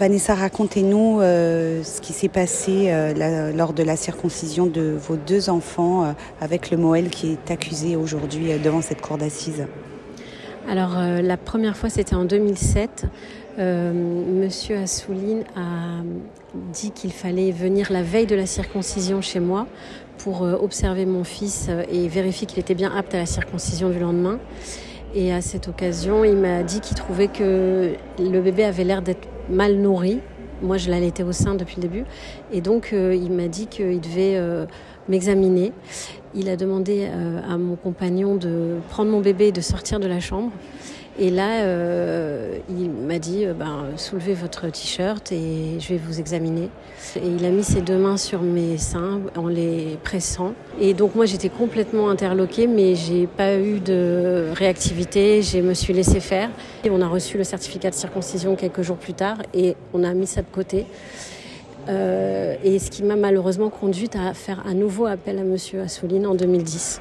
Vanessa, racontez-nous euh, ce qui s'est passé euh, lors de la circoncision de vos deux enfants euh, avec le Moël qui est accusé aujourd'hui devant cette cour d'assises. Alors la première fois c'était en 2007. Monsieur Assouline a dit qu'il fallait venir la veille de la circoncision chez moi pour observer mon fils et vérifier qu'il était bien apte à la circoncision du lendemain. Et à cette occasion, il m'a dit qu'il trouvait que le bébé avait l'air d'être mal nourri. Moi, je l'allaitais au sein depuis le début. Et donc, euh, il m'a dit qu'il devait euh, m'examiner. Il a demandé euh, à mon compagnon de prendre mon bébé et de sortir de la chambre. Et là, il m'a dit euh, ben, soulevez votre t-shirt et je vais vous examiner. Et il a mis ses deux mains sur mes seins en les pressant. Et donc moi j'étais complètement interloquée, mais j'ai pas eu de réactivité. Je me suis laissée faire. Et on a reçu le certificat de circoncision quelques jours plus tard et on a mis ça de côté. Euh, et ce qui m'a malheureusement conduite à faire un nouveau appel à Monsieur Assouline en 2010.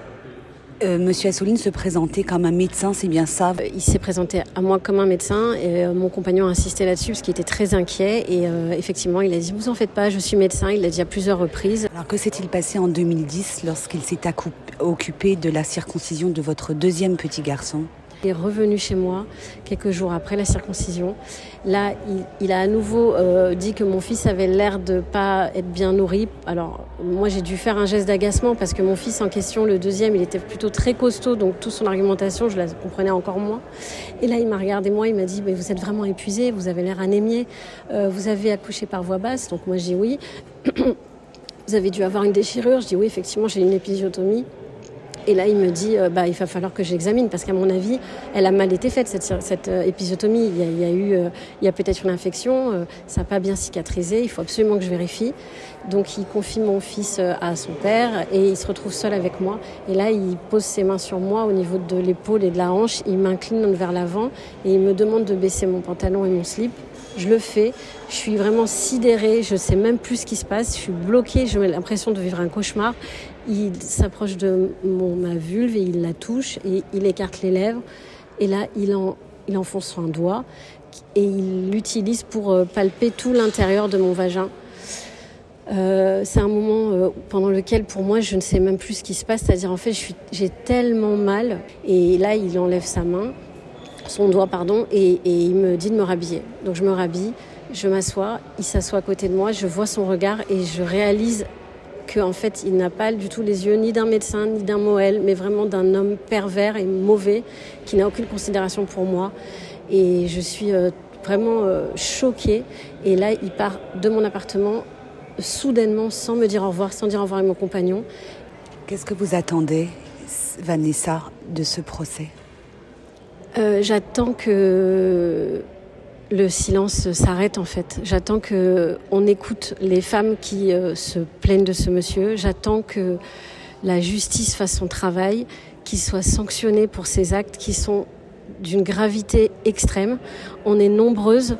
Euh, Monsieur Assouline se présentait comme un médecin, c'est bien ça? Euh, Il s'est présenté à moi comme un médecin et euh, mon compagnon a insisté là-dessus parce qu'il était très inquiet et effectivement il a dit vous en faites pas, je suis médecin, il l'a dit à plusieurs reprises. Alors que s'est-il passé en 2010 lorsqu'il s'est occupé de la circoncision de votre deuxième petit garçon? Il est revenu chez moi quelques jours après la circoncision. Là, il, a à nouveau euh, dit que mon fils avait l'air de pas être bien nourri. Alors, moi, j'ai dû faire un geste d'agacement parce que mon fils en question, le deuxième, il était plutôt très costaud, donc toute son argumentation, je la comprenais encore moins. Et là, il m'a regardé moi, il m'a dit, mais vous êtes vraiment épuisé, vous avez l'air anémié, euh, vous avez accouché par voie basse. Donc moi, j'ai oui. vous avez dû avoir une déchirure. Je dis oui, effectivement, j'ai une épisiotomie. Et là, il me dit, euh, bah, il va falloir que j'examine parce qu'à mon avis, elle a mal été faite cette, euh, épisiotomie. Il y a, eu, euh, il y a peut-être une infection, ça n'a pas bien cicatrisé. Il faut absolument que je vérifie. Donc, il confie mon fils à son père et il se retrouve seul avec moi. Et là, il pose ses mains sur moi au niveau de l'épaule et de la hanche. Il m'incline vers l'avant et il me demande de baisser mon pantalon et mon slip. Je le fais. Je suis vraiment sidérée. Je ne sais même plus ce qui se passe. Je suis bloquée. J'ai l'impression de vivre un cauchemar. Il s'approche de ma vulve et il la touche et il écarte les lèvres. Et là, il, en, il enfonce son doigt et il l'utilise pour euh, palper tout l'intérieur de mon vagin. Euh, c'est un moment euh, pendant lequel, pour moi, je ne sais même plus ce qui se passe. C'est-à-dire, en fait, j'ai tellement mal. Et là, il enlève sa main son doigt, pardon, et, il me dit de me rhabiller. Donc je me rhabille, je m'assois, il s'assoit à côté de moi, je vois son regard et je réalise qu'en fait, il n'a pas du tout les yeux ni d'un médecin, ni d'un Moël, mais vraiment d'un homme pervers et mauvais qui n'a aucune considération pour moi. Et je suis euh, vraiment euh, choquée. Et là, il part de mon appartement soudainement, sans me dire au revoir, sans dire au revoir à mon compagnon. Qu'est-ce que vous attendez, Vanessa, de ce procès? Euh, j'attends que le silence s'arrête en fait. J'attends que on écoute les femmes qui euh, se plaignent de ce monsieur. J'attends que la justice fasse son travail, qu'il soit sanctionné pour ces actes qui sont d'une gravité extrême. On est nombreuses.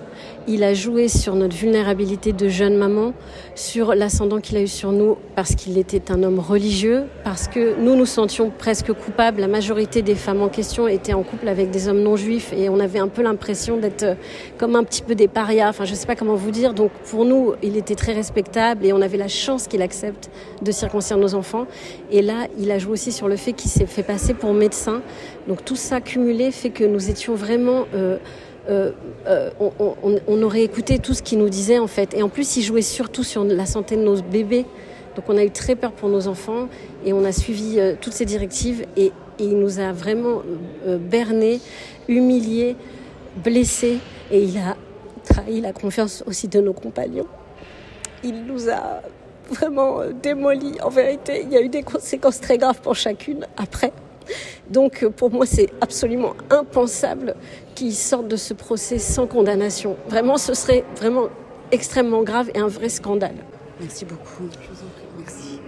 Il a joué sur notre vulnérabilité de jeune maman, sur l'ascendant qu'il a eu sur nous parce qu'il était un homme religieux, parce que nous nous sentions presque coupables. La majorité des femmes en question étaient en couple avec des hommes non juifs et on avait un peu l'impression d'être euh, comme un petit peu des parias. Enfin, je ne sais pas comment vous dire. Donc pour nous, il était très respectable et on avait la chance qu'il accepte de circoncire nos enfants. Et là, il a joué aussi sur le fait qu'il s'est fait passer pour médecin. Donc tout ça cumulé fait que nous étions vraiment... Euh, euh, euh, on, aurait écouté tout ce qu'il nous disait en fait. Et en plus, il jouait surtout sur la santé de nos bébés. Donc on a eu très peur pour nos enfants et on a suivi toutes ces directives et, il nous a vraiment berné, humilié, blessé et il a trahi la confiance aussi de nos compagnons. Il nous a vraiment démolis. En vérité, il y a eu des conséquences très graves pour chacune après. Donc pour moi, c'est absolument impensable qu'ils sortent de ce procès sans condamnation. Vraiment, ce serait vraiment extrêmement grave et un vrai scandale. Merci beaucoup. Je vous en prie. Merci.